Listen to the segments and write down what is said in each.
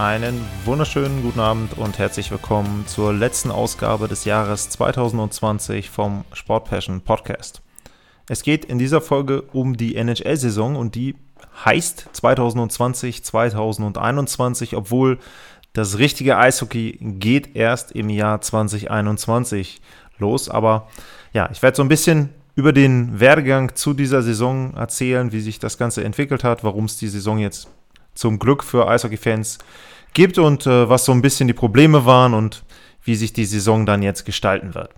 Einen wunderschönen guten Abend und herzlich willkommen zur letzten Ausgabe des Jahres 2020 vom Sport Passion Podcast. Es geht in dieser Folge um die NHL-Saison und die heißt 2020-2021, obwohl das richtige Eishockey geht erst im Jahr 2021 los. Aber ja, ich werde so ein bisschen über den Werdegang zu dieser Saison erzählen, wie sich das Ganze entwickelt hat, warum es die Saison jetzt zum Glück für Eishockey-Fans gibt und äh, was so ein bisschen die Probleme waren und wie sich die Saison dann jetzt gestalten wird.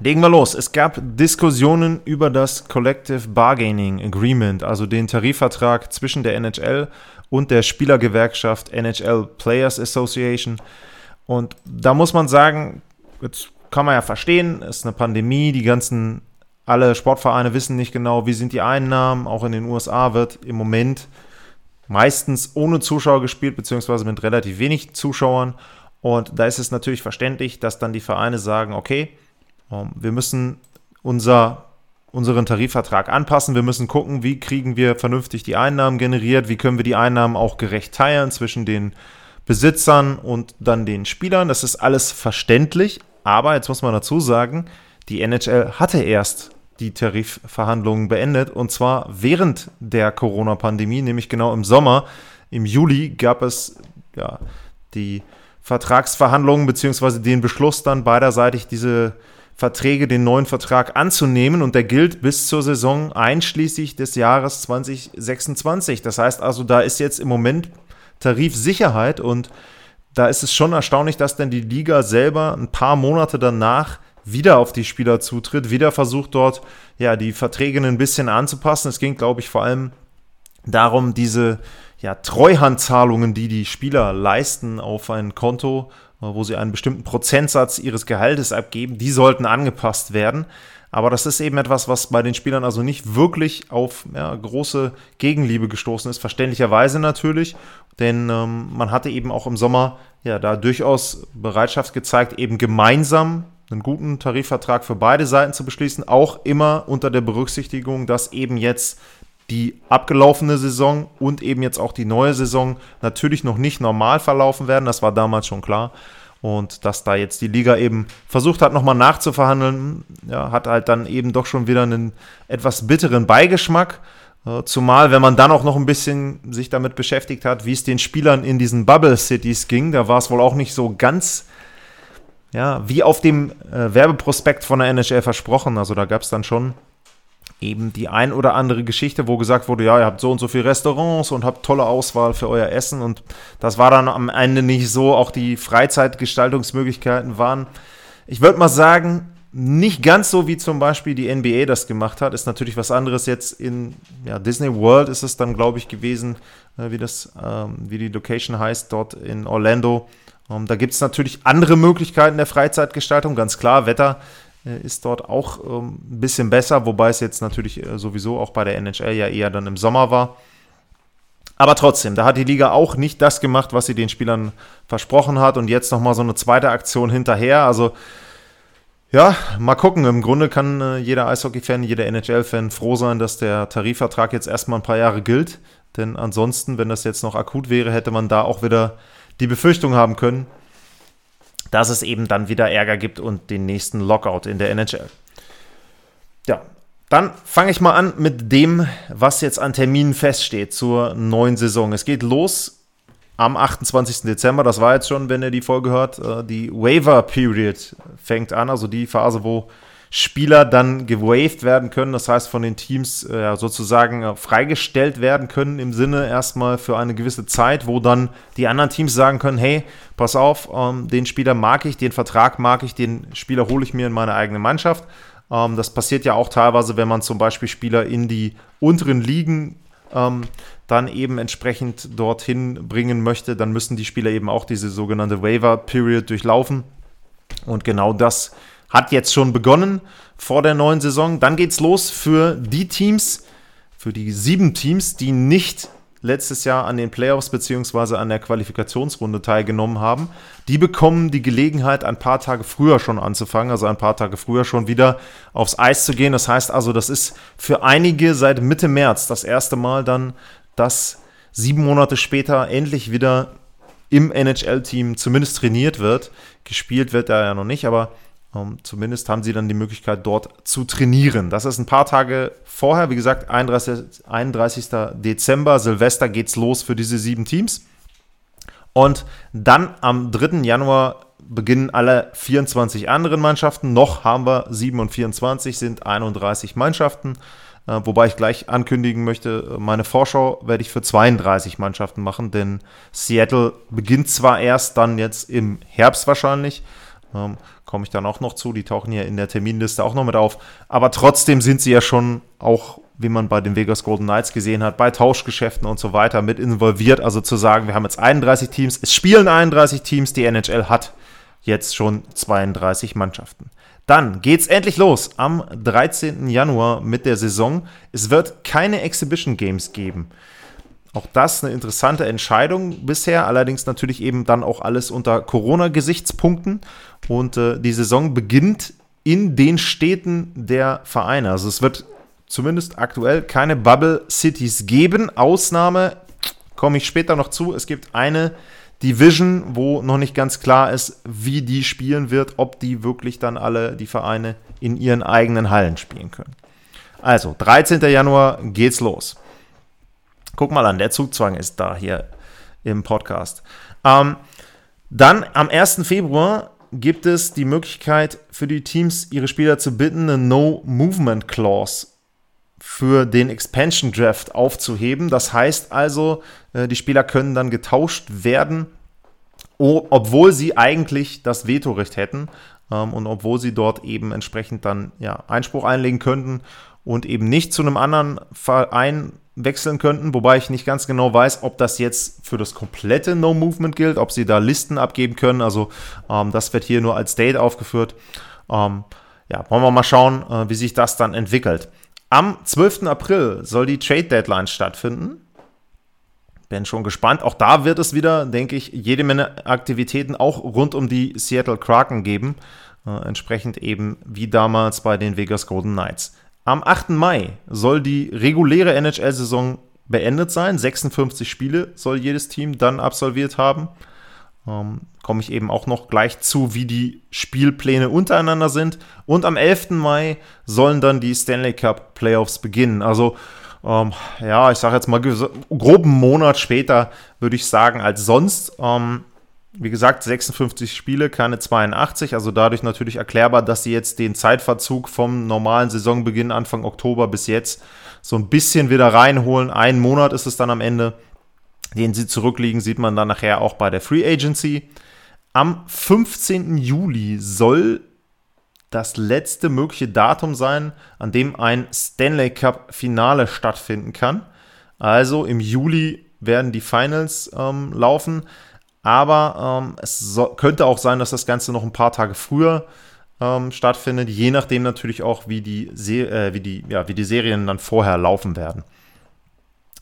Legen wir los. Es gab Diskussionen über das Collective Bargaining Agreement, also den Tarifvertrag zwischen der NHL und der Spielergewerkschaft NHL Players Association. Und da muss man sagen, jetzt kann man ja verstehen, es ist eine Pandemie, die ganzen, alle Sportvereine wissen nicht genau, wie sind die Einnahmen. Auch in den USA wird im Moment meistens ohne Zuschauer gespielt, beziehungsweise mit relativ wenig Zuschauern. Und da ist es natürlich verständlich, dass dann die Vereine sagen, okay, ähm, wir müssen unser, unseren Tarifvertrag anpassen, wir müssen gucken, wie kriegen wir vernünftig die Einnahmen generiert, wie können wir die Einnahmen auch gerecht teilen zwischen den Besitzern und dann den Spielern. Das ist alles verständlich, aber jetzt muss man dazu sagen, die NHL hatte erst die Tarifverhandlungen beendet und zwar während der Corona-Pandemie, nämlich genau im Sommer. Im Juli gab es ja, die Vertragsverhandlungen beziehungsweise den Beschluss dann beiderseitig diese Verträge, den neuen Vertrag anzunehmen und der gilt bis zur Saison einschließlich des Jahres 2026. Das heißt also, da ist jetzt im Moment Tarifsicherheit und da ist es schon erstaunlich, dass denn die Liga selber ein paar Monate danach wieder auf die Spieler zutritt, wieder versucht dort ja die Verträge ein bisschen anzupassen. Es ging, glaube ich, vor allem darum, diese ja, Treuhandzahlungen, die die Spieler leisten auf ein Konto, äh, wo sie einen bestimmten Prozentsatz ihres Gehaltes abgeben, die sollten angepasst werden. Aber das ist eben etwas, was bei den Spielern also nicht wirklich auf ja, große Gegenliebe gestoßen ist, verständlicherweise natürlich, denn ähm, man hatte eben auch im Sommer ja da durchaus Bereitschaft gezeigt, eben gemeinsam einen guten Tarifvertrag für beide Seiten zu beschließen, auch immer unter der Berücksichtigung, dass eben jetzt die abgelaufene Saison und eben jetzt auch die neue Saison natürlich noch nicht normal verlaufen werden. Das war damals schon klar. Und dass da jetzt die Liga eben versucht hat, nochmal nachzuverhandeln, ja, hat halt dann eben doch schon wieder einen etwas bitteren Beigeschmack. Äh, zumal, wenn man dann auch noch ein bisschen sich damit beschäftigt hat, wie es den Spielern in diesen Bubble Cities ging, da war es wohl auch nicht so ganz ja, wie auf dem äh, Werbeprospekt von der NHL versprochen. Also da gab es dann schon eben die ein oder andere Geschichte, wo gesagt wurde, ja, ihr habt so und so viele Restaurants und habt tolle Auswahl für euer Essen und das war dann am Ende nicht so. Auch die Freizeitgestaltungsmöglichkeiten waren, ich würde mal sagen, nicht ganz so wie zum Beispiel die NBA das gemacht hat. Ist natürlich was anderes jetzt in ja, Disney World ist es dann, glaube ich, gewesen, äh, wie das, ähm, wie die Location heißt, dort in Orlando ähm, da gibt es natürlich andere Möglichkeiten der Freizeitgestaltung, ganz klar. Wetter äh, ist dort auch ähm, ein bisschen besser, wobei es jetzt natürlich äh, sowieso auch bei der NHL ja eher dann im Sommer war. Aber trotzdem, da hat die Liga auch nicht das gemacht, was sie den Spielern versprochen hat. Und jetzt nochmal so eine zweite Aktion hinterher. Also, ja, mal gucken. Im Grunde kann äh, jeder Eishockey-Fan, jeder NHL-Fan froh sein, dass der Tarifvertrag jetzt erstmal ein paar Jahre gilt. Denn ansonsten, wenn das jetzt noch akut wäre, hätte man da auch wieder die Befürchtung haben können, dass es eben dann wieder Ärger gibt und den nächsten Lockout in der NHL. Ja, dann fange ich mal an mit dem, was jetzt an Terminen feststeht zur neuen Saison. Es geht los am 28. Dezember, das war jetzt schon, wenn ihr die Folge hört, äh, die Waiver Period fängt an, also die Phase, wo Spieler dann gewaved werden können, das heißt von den Teams äh, sozusagen äh, freigestellt werden können im Sinne erstmal für eine gewisse Zeit, wo dann die anderen Teams sagen können, hey, pass auf, ähm, den Spieler mag ich, den Vertrag mag ich, den Spieler hole ich mir in meine eigene Mannschaft. Ähm, das passiert ja auch teilweise, wenn man zum Beispiel Spieler in die unteren Ligen ähm, dann eben entsprechend dorthin bringen möchte, dann müssen die Spieler eben auch diese sogenannte Waiver Period durchlaufen. Und genau das hat jetzt schon begonnen vor der neuen Saison. Dann geht's los für die Teams, für die sieben Teams, die nicht letztes Jahr an den Playoffs bzw. an der Qualifikationsrunde teilgenommen haben. Die bekommen die Gelegenheit, ein paar Tage früher schon anzufangen, also ein paar Tage früher schon wieder aufs Eis zu gehen. Das heißt also, das ist für einige seit Mitte März das erste Mal dann, dass sieben Monate später endlich wieder im NHL-Team zumindest trainiert wird. Gespielt wird er ja noch nicht, aber zumindest haben sie dann die Möglichkeit, dort zu trainieren. Das ist ein paar Tage vorher, wie gesagt, 31. 31. Dezember, Silvester geht's los für diese sieben Teams. Und dann am 3. Januar beginnen alle 24 anderen Mannschaften. Noch haben wir 7 und 24, sind 31 Mannschaften. Äh, wobei ich gleich ankündigen möchte, meine Vorschau werde ich für 32 Mannschaften machen, denn Seattle beginnt zwar erst dann jetzt im Herbst wahrscheinlich, ähm, komme ich dann auch noch zu, die tauchen hier in der Terminliste auch noch mit auf, aber trotzdem sind sie ja schon auch, wie man bei den Vegas Golden Knights gesehen hat, bei Tauschgeschäften und so weiter mit involviert. Also zu sagen, wir haben jetzt 31 Teams, es spielen 31 Teams, die NHL hat jetzt schon 32 Mannschaften. Dann geht's endlich los am 13. Januar mit der Saison. Es wird keine Exhibition Games geben. Auch das eine interessante Entscheidung bisher, allerdings natürlich eben dann auch alles unter Corona-Gesichtspunkten. Und äh, die Saison beginnt in den Städten der Vereine. Also es wird zumindest aktuell keine Bubble Cities geben. Ausnahme komme ich später noch zu. Es gibt eine Division, wo noch nicht ganz klar ist, wie die spielen wird, ob die wirklich dann alle die Vereine in ihren eigenen Hallen spielen können. Also, 13. Januar geht's los. Guck mal an, der Zugzwang ist da hier im Podcast. Ähm, dann am 1. Februar gibt es die Möglichkeit für die Teams, ihre Spieler zu bitten, eine No-Movement Clause für den Expansion Draft aufzuheben. Das heißt also, äh, die Spieler können dann getauscht werden, obwohl sie eigentlich das Vetorecht hätten ähm, und obwohl sie dort eben entsprechend dann ja, Einspruch einlegen könnten und eben nicht zu einem anderen Verein wechseln könnten, wobei ich nicht ganz genau weiß, ob das jetzt für das komplette No Movement gilt, ob sie da Listen abgeben können. Also ähm, das wird hier nur als Date aufgeführt. Ähm, ja, wollen wir mal schauen, äh, wie sich das dann entwickelt. Am 12. April soll die Trade Deadline stattfinden. Bin schon gespannt. Auch da wird es wieder, denke ich, jede Menge Aktivitäten auch rund um die Seattle Kraken geben. Äh, entsprechend eben wie damals bei den Vegas Golden Knights. Am 8. Mai soll die reguläre NHL-Saison beendet sein. 56 Spiele soll jedes Team dann absolviert haben. Ähm, Komme ich eben auch noch gleich zu, wie die Spielpläne untereinander sind. Und am 11. Mai sollen dann die Stanley Cup Playoffs beginnen. Also, ähm, ja, ich sage jetzt mal groben Monat später, würde ich sagen, als sonst. Ähm, wie gesagt, 56 Spiele, keine 82, also dadurch natürlich erklärbar, dass sie jetzt den Zeitverzug vom normalen Saisonbeginn Anfang Oktober bis jetzt so ein bisschen wieder reinholen. Ein Monat ist es dann am Ende den sie zurückliegen, sieht man dann nachher auch bei der Free Agency. Am 15. Juli soll das letzte mögliche Datum sein, an dem ein Stanley Cup Finale stattfinden kann. Also im Juli werden die Finals ähm, laufen, aber ähm, es so, könnte auch sein, dass das Ganze noch ein paar Tage früher ähm, stattfindet, je nachdem natürlich auch, wie die, Se äh, wie, die, ja, wie die Serien dann vorher laufen werden.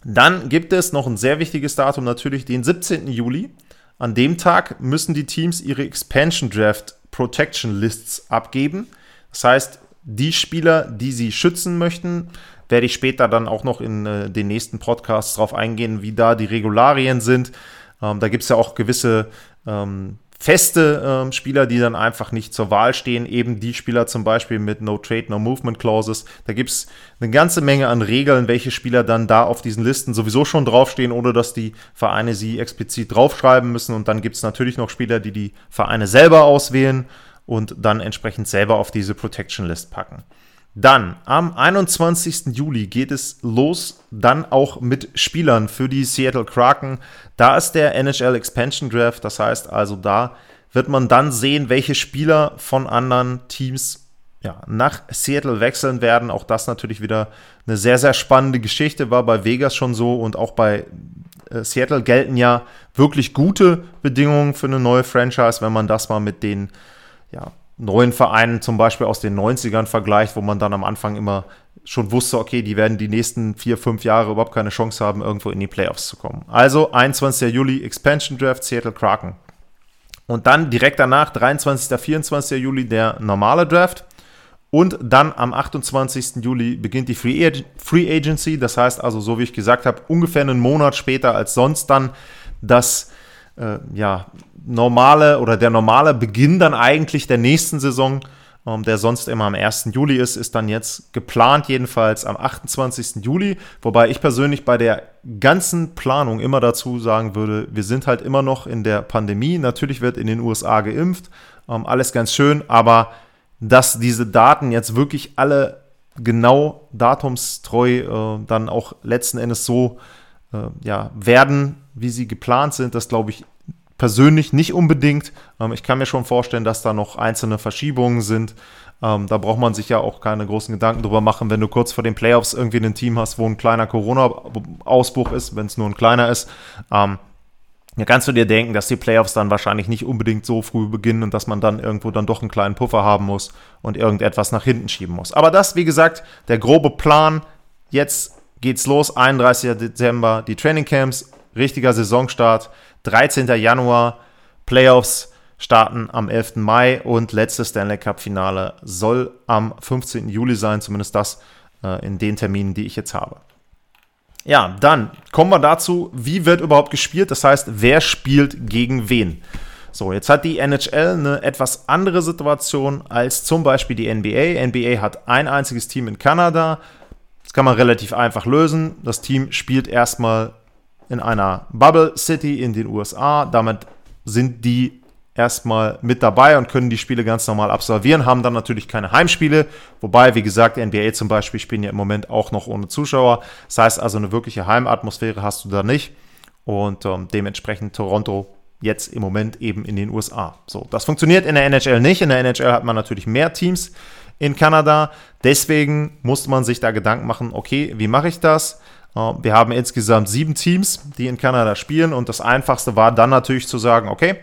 Dann gibt es noch ein sehr wichtiges Datum, natürlich den 17. Juli. An dem Tag müssen die Teams ihre Expansion Draft Protection Lists abgeben. Das heißt, die Spieler, die sie schützen möchten, werde ich später dann auch noch in äh, den nächsten Podcasts darauf eingehen, wie da die Regularien sind. Ähm, da gibt es ja auch gewisse ähm, feste äh, Spieler, die dann einfach nicht zur Wahl stehen, eben die Spieler zum Beispiel mit No Trade, No Movement Clauses. Da gibt es eine ganze Menge an Regeln, welche Spieler dann da auf diesen Listen sowieso schon draufstehen, ohne dass die Vereine sie explizit draufschreiben müssen. Und dann gibt es natürlich noch Spieler, die die Vereine selber auswählen und dann entsprechend selber auf diese Protection List packen. Dann am 21. Juli geht es los, dann auch mit Spielern für die Seattle Kraken. Da ist der NHL Expansion Draft, das heißt also, da wird man dann sehen, welche Spieler von anderen Teams ja, nach Seattle wechseln werden. Auch das natürlich wieder eine sehr, sehr spannende Geschichte, war bei Vegas schon so und auch bei äh, Seattle gelten ja wirklich gute Bedingungen für eine neue Franchise, wenn man das mal mit den ja, neuen Vereinen zum Beispiel aus den 90ern vergleicht, wo man dann am Anfang immer schon wusste, okay, die werden die nächsten vier, fünf Jahre überhaupt keine Chance haben, irgendwo in die Playoffs zu kommen. Also 21. Juli Expansion Draft Seattle Kraken. Und dann direkt danach, 23. 24. Juli, der normale Draft. Und dann am 28. Juli beginnt die Free, Ag Free Agency. Das heißt also, so wie ich gesagt habe, ungefähr einen Monat später als sonst dann das äh, ja, normale oder der normale Beginn dann eigentlich der nächsten Saison ähm, der sonst immer am 1. Juli ist, ist dann jetzt geplant, jedenfalls am 28. Juli. Wobei ich persönlich bei der ganzen Planung immer dazu sagen würde, wir sind halt immer noch in der Pandemie. Natürlich wird in den USA geimpft, ähm, alles ganz schön, aber dass diese Daten jetzt wirklich alle genau datumstreu äh, dann auch letzten Endes so äh, ja, werden, wie sie geplant sind, das glaube ich persönlich nicht unbedingt. Ähm, ich kann mir schon vorstellen, dass da noch einzelne Verschiebungen sind. Ähm, da braucht man sich ja auch keine großen Gedanken drüber machen, wenn du kurz vor den Playoffs irgendwie ein Team hast, wo ein kleiner Corona-Ausbruch ist, wenn es nur ein kleiner ist. Ähm, ja, kannst du dir denken, dass die Playoffs dann wahrscheinlich nicht unbedingt so früh beginnen und dass man dann irgendwo dann doch einen kleinen Puffer haben muss und irgendetwas nach hinten schieben muss. Aber das, wie gesagt, der grobe Plan. Jetzt geht's los, 31. Dezember, die Trainingcamps, richtiger Saisonstart. 13. Januar, Playoffs starten am 11. Mai und letztes Stanley Cup Finale soll am 15. Juli sein, zumindest das äh, in den Terminen, die ich jetzt habe. Ja, dann kommen wir dazu, wie wird überhaupt gespielt? Das heißt, wer spielt gegen wen? So, jetzt hat die NHL eine etwas andere Situation als zum Beispiel die NBA. NBA hat ein einziges Team in Kanada. Das kann man relativ einfach lösen. Das Team spielt erstmal in einer Bubble City in den USA. Damit sind die erstmal mit dabei und können die Spiele ganz normal absolvieren, haben dann natürlich keine Heimspiele, wobei, wie gesagt, NBA zum Beispiel spielen ja im Moment auch noch ohne Zuschauer. Das heißt also, eine wirkliche Heimatmosphäre hast du da nicht und ähm, dementsprechend Toronto jetzt im Moment eben in den USA. So, das funktioniert in der NHL nicht. In der NHL hat man natürlich mehr Teams in Kanada. Deswegen musste man sich da Gedanken machen, okay, wie mache ich das? Wir haben insgesamt sieben Teams, die in Kanada spielen und das Einfachste war dann natürlich zu sagen, okay,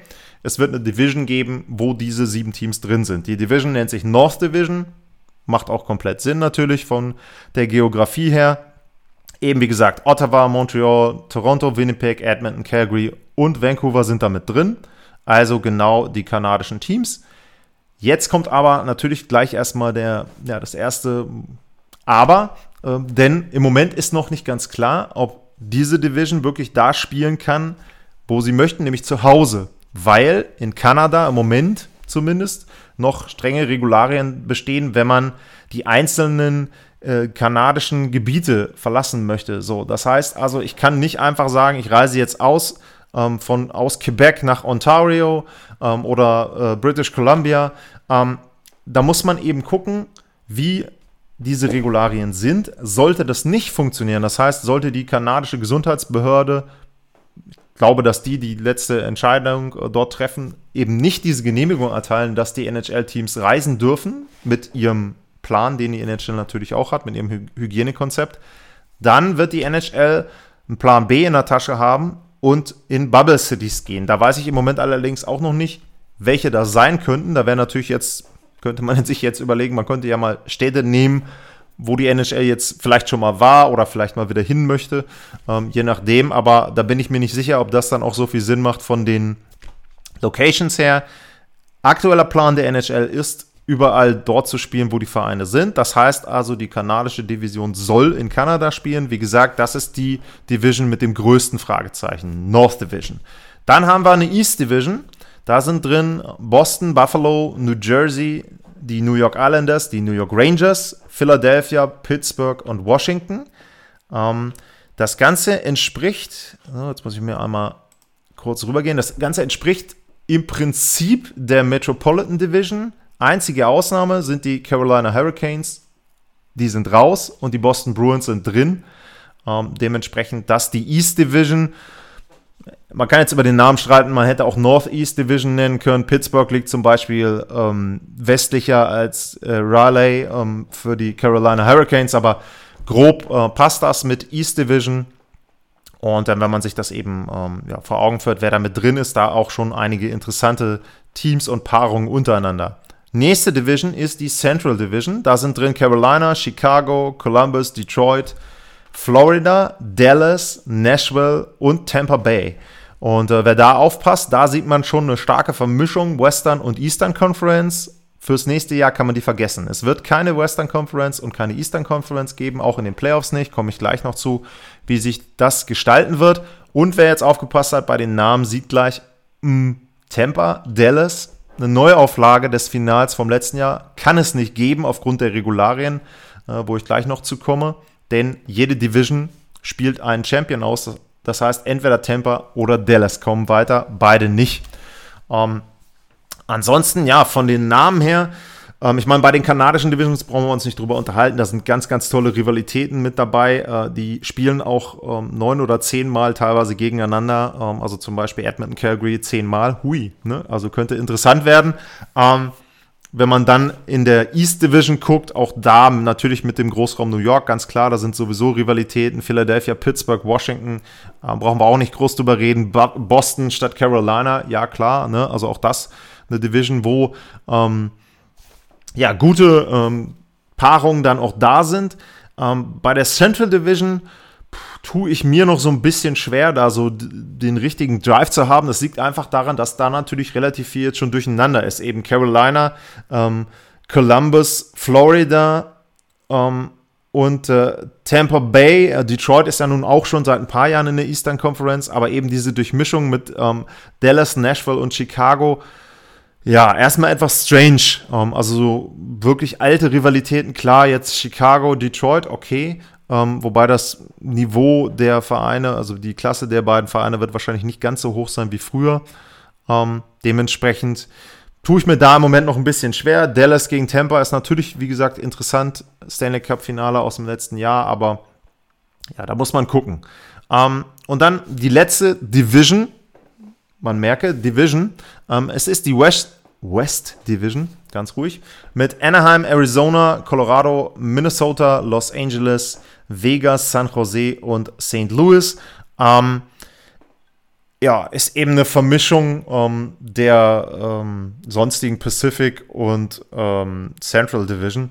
es wird eine Division geben, wo diese sieben Teams drin sind. Die Division nennt sich North Division, macht auch komplett Sinn natürlich von der Geografie her. Eben wie gesagt, Ottawa, Montreal, Toronto, Winnipeg, Edmonton, Calgary und Vancouver sind damit drin. Also genau die kanadischen Teams. Jetzt kommt aber natürlich gleich erstmal der, ja, das erste Aber. Ähm, denn im Moment ist noch nicht ganz klar, ob diese Division wirklich da spielen kann, wo sie möchten, nämlich zu Hause. Weil in Kanada im Moment zumindest noch strenge Regularien bestehen, wenn man die einzelnen äh, kanadischen Gebiete verlassen möchte. So, das heißt also, ich kann nicht einfach sagen, ich reise jetzt aus ähm, von aus Quebec nach Ontario ähm, oder äh, British Columbia. Ähm, da muss man eben gucken, wie diese Regularien sind. Sollte das nicht funktionieren, das heißt, sollte die kanadische Gesundheitsbehörde, ich glaube, dass die die letzte Entscheidung äh, dort treffen, eben nicht diese Genehmigung erteilen, dass die NHL-Teams reisen dürfen mit ihrem Plan, den die NHL natürlich auch hat, mit ihrem Hygienekonzept, dann wird die NHL einen Plan B in der Tasche haben und in Bubble Cities gehen. Da weiß ich im Moment allerdings auch noch nicht, welche das sein könnten. Da wäre natürlich jetzt könnte man sich jetzt überlegen, man könnte ja mal Städte nehmen, wo die NHL jetzt vielleicht schon mal war oder vielleicht mal wieder hin möchte, ähm, je nachdem. Aber da bin ich mir nicht sicher, ob das dann auch so viel Sinn macht von den Locations her. Aktueller Plan der NHL ist, überall dort zu spielen, wo die Vereine sind. Das heißt also, die kanadische Division soll in Kanada spielen. Wie gesagt, das ist die Division mit dem größten Fragezeichen, North Division. Dann haben wir eine East Division. Da sind drin Boston, Buffalo, New Jersey, die New York Islanders, die New York Rangers, Philadelphia, Pittsburgh und Washington. Ähm, das Ganze entspricht, jetzt muss ich mir einmal kurz rübergehen, das Ganze entspricht im Prinzip der Metropolitan Division. Einzige Ausnahme sind die Carolina Hurricanes, die sind raus und die Boston Bruins sind drin. Ähm, dementsprechend das die East Division man kann jetzt über den Namen streiten, man hätte auch Northeast Division nennen können. Pittsburgh liegt zum Beispiel ähm, westlicher als äh, Raleigh ähm, für die Carolina Hurricanes, aber grob äh, passt das mit East Division. Und dann, wenn man sich das eben ähm, ja, vor Augen führt, wer da mit drin ist, da auch schon einige interessante Teams und Paarungen untereinander. Nächste Division ist die Central Division. Da sind drin Carolina, Chicago, Columbus, Detroit, Florida, Dallas, Nashville und Tampa Bay. Und äh, wer da aufpasst, da sieht man schon eine starke Vermischung Western und Eastern Conference. Fürs nächste Jahr kann man die vergessen. Es wird keine Western Conference und keine Eastern Conference geben, auch in den Playoffs nicht. Komme ich gleich noch zu, wie sich das gestalten wird. Und wer jetzt aufgepasst hat bei den Namen, sieht gleich mh, hm, Tampa, Dallas, eine Neuauflage des Finals vom letzten Jahr kann es nicht geben aufgrund der Regularien, äh, wo ich gleich noch zu komme. Denn jede Division spielt einen Champion aus. Das heißt, entweder Tampa oder Dallas kommen weiter, beide nicht. Ähm, ansonsten, ja, von den Namen her, ähm, ich meine, bei den kanadischen Divisions brauchen wir uns nicht drüber unterhalten. Da sind ganz, ganz tolle Rivalitäten mit dabei. Äh, die spielen auch ähm, neun oder zehnmal teilweise gegeneinander. Ähm, also zum Beispiel Edmonton, Calgary zehnmal. Hui, ne? Also könnte interessant werden. Ähm, wenn man dann in der East Division guckt, auch da natürlich mit dem Großraum New York, ganz klar, da sind sowieso Rivalitäten. Philadelphia, Pittsburgh, Washington, äh, brauchen wir auch nicht groß drüber reden. Boston statt Carolina, ja klar, ne? also auch das eine Division, wo ähm, ja, gute ähm, Paarungen dann auch da sind. Ähm, bei der Central Division tue ich mir noch so ein bisschen schwer, da so den richtigen Drive zu haben. Das liegt einfach daran, dass da natürlich relativ viel jetzt schon durcheinander ist. Eben Carolina, ähm, Columbus, Florida ähm, und äh, Tampa Bay. Äh, Detroit ist ja nun auch schon seit ein paar Jahren in der Eastern Conference, aber eben diese Durchmischung mit ähm, Dallas, Nashville und Chicago ja, erstmal etwas strange. Ähm, also so wirklich alte Rivalitäten, klar, jetzt Chicago, Detroit, okay. Ähm, wobei das Niveau der Vereine, also die Klasse der beiden Vereine wird wahrscheinlich nicht ganz so hoch sein wie früher. Ähm, dementsprechend tue ich mir da im Moment noch ein bisschen schwer. Dallas gegen Tampa ist natürlich, wie gesagt, interessant. Stanley Cup Finale aus dem letzten Jahr, aber ja, da muss man gucken. Ähm, und dann die letzte Division, man merke, Division. Ähm, es ist die West, West Division, ganz ruhig, mit Anaheim, Arizona, Colorado, Minnesota, Los Angeles, Vegas, San Jose und St. Louis. Ähm, ja, ist eben eine Vermischung ähm, der ähm, sonstigen Pacific und ähm, Central Division.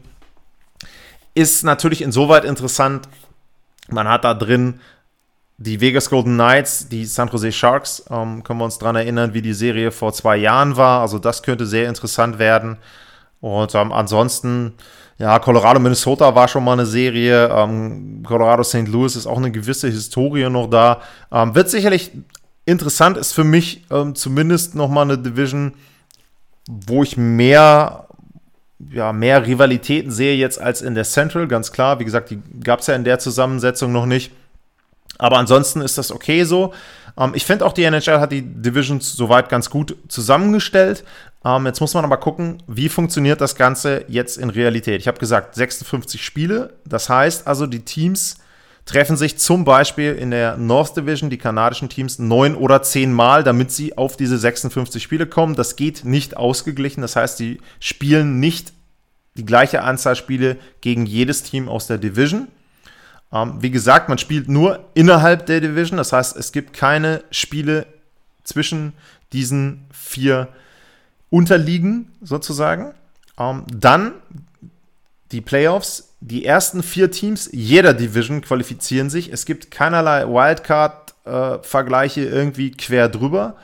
Ist natürlich insoweit interessant, man hat da drin die Vegas Golden Knights, die San Jose Sharks, ähm, können wir uns daran erinnern, wie die Serie vor zwei Jahren war. Also das könnte sehr interessant werden. Und ähm, ansonsten, ja, Colorado, Minnesota war schon mal eine Serie. Ähm, Colorado, St. Louis ist auch eine gewisse Historie noch da. Ähm, wird sicherlich interessant, ist für mich ähm, zumindest noch mal eine Division, wo ich mehr ja, mehr Rivalitäten sehe jetzt als in der Central, ganz klar. Wie gesagt, die gab es ja in der Zusammensetzung noch nicht. Aber ansonsten ist das okay so. Ähm, ich finde auch, die NHL hat die Divisions soweit ganz gut zusammengestellt. Ähm, jetzt muss man aber gucken, wie funktioniert das Ganze jetzt in Realität. Ich habe gesagt, 56 Spiele. Das heißt also, die Teams treffen sich zum Beispiel in der North Division, die kanadischen Teams, neun oder zehn Mal, damit sie auf diese 56 Spiele kommen. Das geht nicht ausgeglichen. Das heißt, sie spielen nicht die gleiche Anzahl Spiele gegen jedes Team aus der Division. Ähm, wie gesagt, man spielt nur innerhalb der Division. Das heißt, es gibt keine Spiele zwischen diesen vier Unterliegen sozusagen. Ähm, dann die Playoffs. Die ersten vier Teams jeder Division qualifizieren sich. Es gibt keinerlei Wildcard-Vergleiche irgendwie quer drüber.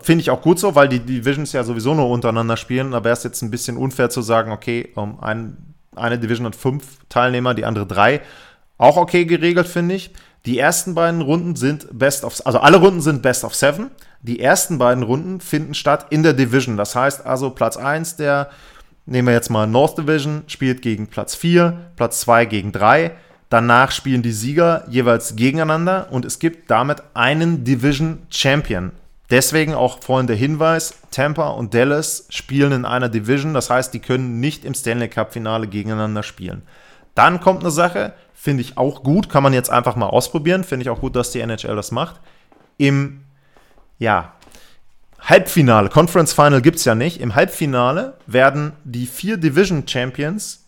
Finde ich auch gut so, weil die Divisions ja sowieso nur untereinander spielen. Da wäre es jetzt ein bisschen unfair zu sagen, okay, ein, eine Division hat fünf Teilnehmer, die andere drei. Auch okay geregelt, finde ich. Die ersten beiden Runden sind Best of, also alle Runden sind Best of Seven. Die ersten beiden Runden finden statt in der Division. Das heißt also, Platz 1 der, nehmen wir jetzt mal North Division, spielt gegen Platz 4, Platz 2 gegen 3. Danach spielen die Sieger jeweils gegeneinander und es gibt damit einen Division Champion. Deswegen auch vorhin der Hinweis, Tampa und Dallas spielen in einer Division, das heißt, die können nicht im Stanley Cup Finale gegeneinander spielen. Dann kommt eine Sache, finde ich auch gut, kann man jetzt einfach mal ausprobieren, finde ich auch gut, dass die NHL das macht. Im, ja, Halbfinale, Conference Final gibt es ja nicht. Im Halbfinale werden die vier Division Champions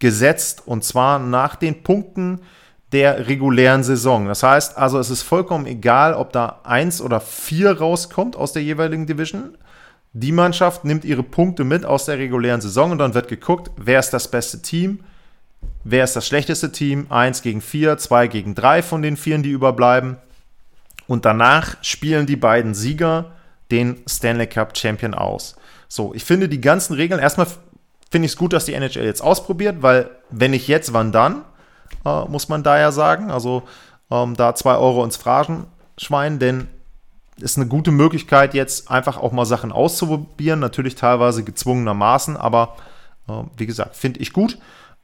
gesetzt und zwar nach den Punkten der regulären Saison. Das heißt also, es ist vollkommen egal, ob da eins oder vier rauskommt aus der jeweiligen Division. Die Mannschaft nimmt ihre Punkte mit aus der regulären Saison und dann wird geguckt, wer ist das beste Team, wer ist das schlechteste Team, 1 gegen 4, 2 gegen 3 von den vieren, die überbleiben. Und danach spielen die beiden Sieger den Stanley Cup Champion aus. So, ich finde die ganzen Regeln, erstmal finde ich es gut, dass die NHL jetzt ausprobiert, weil wenn nicht jetzt, wann dann, äh, muss man da ja sagen. Also ähm, da 2 Euro ins Phrasenschwein, denn ist eine gute Möglichkeit, jetzt einfach auch mal Sachen auszuprobieren. Natürlich teilweise gezwungenermaßen, aber äh, wie gesagt, finde ich gut.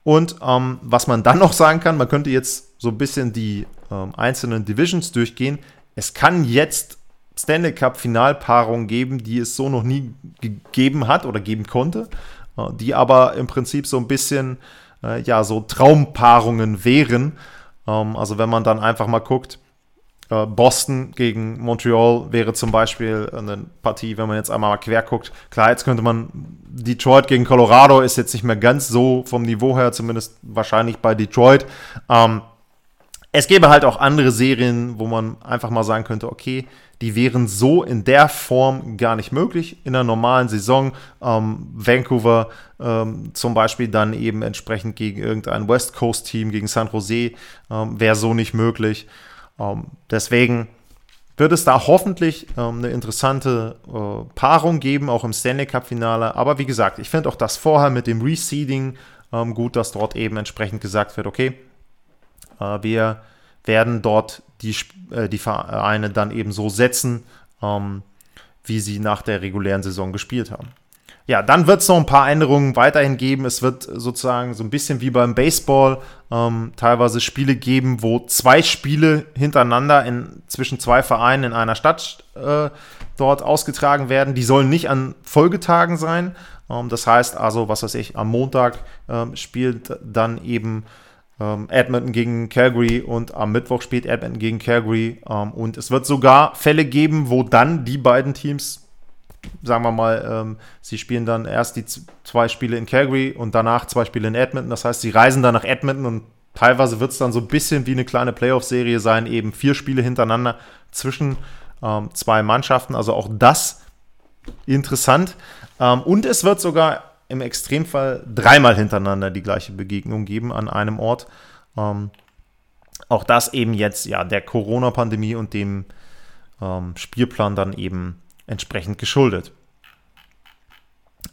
Und ähm, was man dann noch sagen kann, man könnte jetzt so ein bisschen die ähm, einzelnen Divisions durchgehen. Es kann jetzt Stanley Cup Finalpaarungen geben, die es so noch nie gegeben hat oder geben konnte, äh, die aber im Prinzip so ein bisschen äh, ja so Traumpaarungen wären. Ähm, also wenn man dann einfach mal guckt, Boston gegen Montreal wäre zum Beispiel eine Partie, wenn man jetzt einmal mal quer guckt. Klar, jetzt könnte man Detroit gegen Colorado ist jetzt nicht mehr ganz so vom Niveau her, zumindest wahrscheinlich bei Detroit. Ähm, es gäbe halt auch andere Serien, wo man einfach mal sagen könnte, okay, die wären so in der Form gar nicht möglich in einer normalen Saison. Ähm, Vancouver ähm, zum Beispiel dann eben entsprechend gegen irgendein West Coast Team, gegen San Jose, ähm, wäre so nicht möglich. Ähm, deswegen wird es da hoffentlich ähm, eine interessante äh, Paarung geben, auch im Stanley Cup-Finale. Aber wie gesagt, ich finde auch das vorher mit dem Reseeding ähm, gut, dass dort eben entsprechend gesagt wird, okay, äh, wir werden dort die, äh, die Vereine dann eben so setzen, ähm, wie sie nach der regulären Saison gespielt haben. Ja, dann wird es noch ein paar Änderungen weiterhin geben. Es wird sozusagen so ein bisschen wie beim Baseball ähm, teilweise Spiele geben, wo zwei Spiele hintereinander in, zwischen zwei Vereinen in einer Stadt äh, dort ausgetragen werden. Die sollen nicht an Folgetagen sein. Ähm, das heißt also, was weiß ich, am Montag ähm, spielt dann eben ähm, Edmonton gegen Calgary und am Mittwoch spielt Edmonton gegen Calgary. Ähm, und es wird sogar Fälle geben, wo dann die beiden Teams sagen wir mal, ähm, sie spielen dann erst die zwei Spiele in Calgary und danach zwei Spiele in Edmonton. Das heißt, sie reisen dann nach Edmonton und teilweise wird es dann so ein bisschen wie eine kleine Playoff-Serie sein, eben vier Spiele hintereinander zwischen ähm, zwei Mannschaften. Also auch das interessant. Ähm, und es wird sogar im Extremfall dreimal hintereinander die gleiche Begegnung geben an einem Ort. Ähm, auch das eben jetzt ja der Corona-Pandemie und dem ähm, Spielplan dann eben entsprechend geschuldet.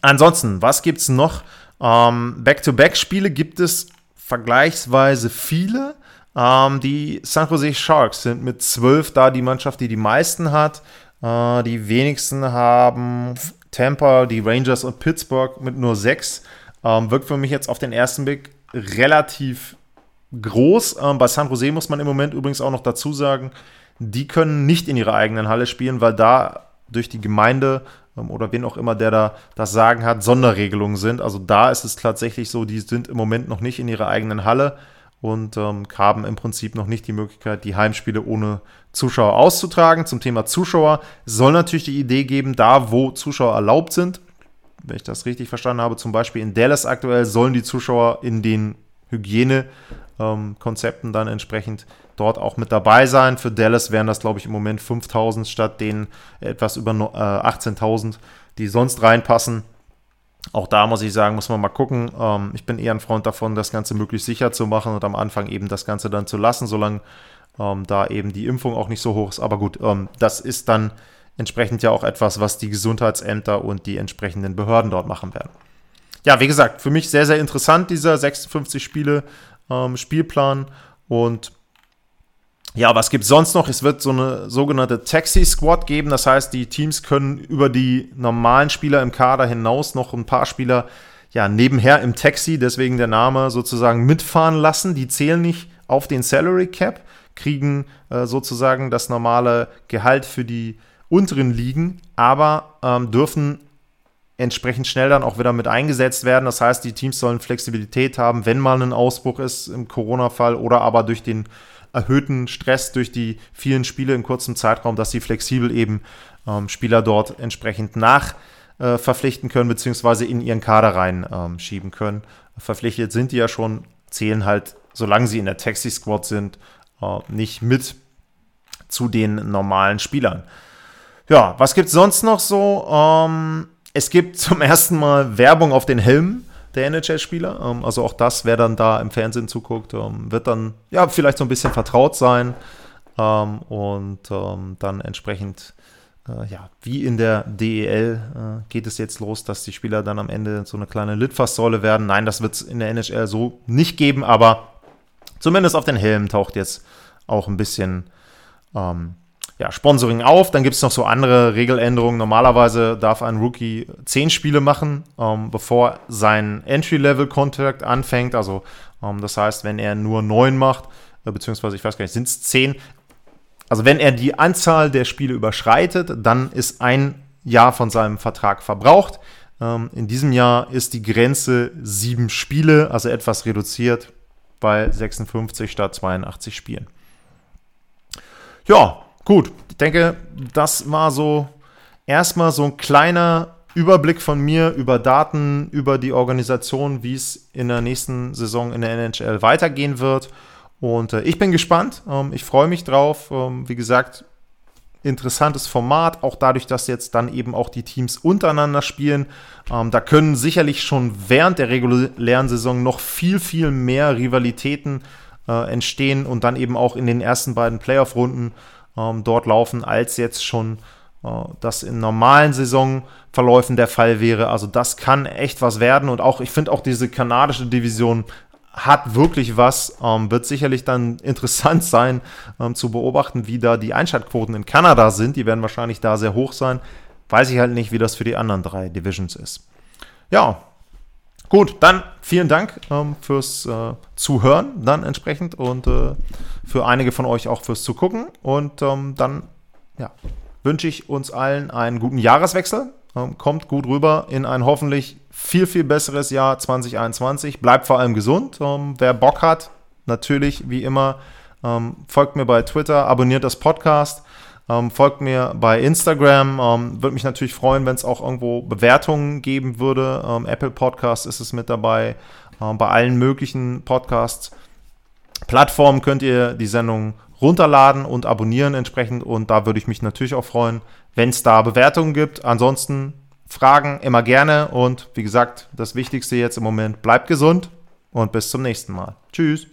Ansonsten, was gibt es noch? Ähm, Back-to-Back-Spiele gibt es vergleichsweise viele. Ähm, die San Jose Sharks sind mit zwölf da die Mannschaft, die die meisten hat. Äh, die wenigsten haben Tampa, die Rangers und Pittsburgh mit nur sechs. Ähm, wirkt für mich jetzt auf den ersten Blick relativ groß. Ähm, bei San Jose muss man im Moment übrigens auch noch dazu sagen, die können nicht in ihrer eigenen Halle spielen, weil da durch die Gemeinde ähm, oder wen auch immer, der da das Sagen hat, Sonderregelungen sind. Also da ist es tatsächlich so, die sind im Moment noch nicht in ihrer eigenen Halle und ähm, haben im Prinzip noch nicht die Möglichkeit, die Heimspiele ohne Zuschauer auszutragen. Zum Thema Zuschauer soll natürlich die Idee geben, da wo Zuschauer erlaubt sind, wenn ich das richtig verstanden habe, zum Beispiel in Dallas aktuell sollen die Zuschauer in den Hygienekonzepten ähm, dann entsprechend dort auch mit dabei sein. Für Dallas wären das, glaube ich, im Moment 5000 statt den etwas über äh, 18.000, die sonst reinpassen. Auch da muss ich sagen, muss man mal gucken. Ähm, ich bin eher ein Freund davon, das Ganze möglichst sicher zu machen und am Anfang eben das Ganze dann zu lassen, solange ähm, da eben die Impfung auch nicht so hoch ist. Aber gut, ähm, das ist dann entsprechend ja auch etwas, was die Gesundheitsämter und die entsprechenden Behörden dort machen werden. Ja, wie gesagt, für mich sehr, sehr interessant, dieser 56 Spiele ähm, Spielplan. Und ja, was gibt es sonst noch? Es wird so eine sogenannte Taxi-Squad geben. Das heißt, die Teams können über die normalen Spieler im Kader hinaus noch ein paar Spieler ja, nebenher im Taxi, deswegen der Name sozusagen mitfahren lassen. Die zählen nicht auf den Salary Cap, kriegen äh, sozusagen das normale Gehalt für die unteren Ligen, aber ähm, dürfen entsprechend schnell dann auch wieder mit eingesetzt werden. Das heißt, die Teams sollen Flexibilität haben, wenn mal ein Ausbruch ist im Corona-Fall oder aber durch den erhöhten Stress, durch die vielen Spiele in kurzem Zeitraum, dass sie flexibel eben ähm, Spieler dort entsprechend nach äh, verpflichten können, beziehungsweise in ihren Kader reinschieben ähm, können. Verpflichtet sind die ja schon, zählen halt, solange sie in der Taxi-Squad sind, äh, nicht mit zu den normalen Spielern. Ja, was gibt es sonst noch so? Ähm, es gibt zum ersten Mal Werbung auf den Helmen der NHL-Spieler. Ähm, also auch das, wer dann da im Fernsehen zuguckt, ähm, wird dann ja vielleicht so ein bisschen vertraut sein ähm, und dann entsprechend äh, ja, wie in der DEL äh, geht es jetzt los, dass die Spieler dann am Ende so eine kleine Litfaßsäule werden. Nein, das wird es in der NHL so nicht geben, aber zumindest auf den Helmen taucht jetzt auch ein bisschen ja, Sponsoring auf. Dann gibt es noch so andere Regeländerungen. Normalerweise darf ein Rookie zehn Spiele machen, ähm, bevor sein Entry-Level-Contract anfängt. Also ähm, das heißt, wenn er nur neun macht, äh, beziehungsweise ich weiß gar nicht, sind es zehn. Also wenn er die Anzahl der Spiele überschreitet, dann ist ein Jahr von seinem Vertrag verbraucht. Ähm, in diesem Jahr ist die Grenze sieben Spiele, also etwas reduziert bei 56 statt 82 Spielen. Ja, Gut, ich denke, das war so erstmal so ein kleiner Überblick von mir über Daten, über die Organisation, wie es in der nächsten Saison in der NHL weitergehen wird. Und äh, ich bin gespannt. Ähm, ich freue mich drauf. Ähm, wie gesagt, interessantes Format, auch dadurch, dass jetzt dann eben auch die Teams untereinander spielen. Ähm, da können sicherlich schon während der regulären Saison noch viel, viel mehr Rivalitäten äh, entstehen und dann eben auch in den ersten beiden Playoff-Runden ähm, dort laufen, als jetzt schon äh, das in normalen Saisonverläufen der Fall wäre. Also das kann echt was werden und auch, ich finde auch diese kanadische Division hat wirklich was, ähm, wird sicherlich dann interessant sein ähm, zu beobachten, wie da die Einschaltquoten in Kanada sind. Die werden wahrscheinlich da sehr hoch sein. Weiß ich halt nicht, wie das für die anderen drei Divisions ist. Ja, Gut, dann vielen Dank ähm, fürs äh, Zuhören, dann entsprechend und äh, für einige von euch auch fürs Zugucken. Und ähm, dann ja, wünsche ich uns allen einen guten Jahreswechsel. Ähm, kommt gut rüber in ein hoffentlich viel, viel besseres Jahr 2021. Bleibt vor allem gesund. Ähm, wer Bock hat, natürlich wie immer, ähm, folgt mir bei Twitter, abonniert das Podcast. Ähm, folgt mir bei Instagram. Ähm, würde mich natürlich freuen, wenn es auch irgendwo Bewertungen geben würde. Ähm, Apple Podcast ist es mit dabei. Ähm, bei allen möglichen Podcasts. Plattformen könnt ihr die Sendung runterladen und abonnieren entsprechend. Und da würde ich mich natürlich auch freuen, wenn es da Bewertungen gibt. Ansonsten Fragen immer gerne. Und wie gesagt, das Wichtigste jetzt im Moment, bleibt gesund und bis zum nächsten Mal. Tschüss.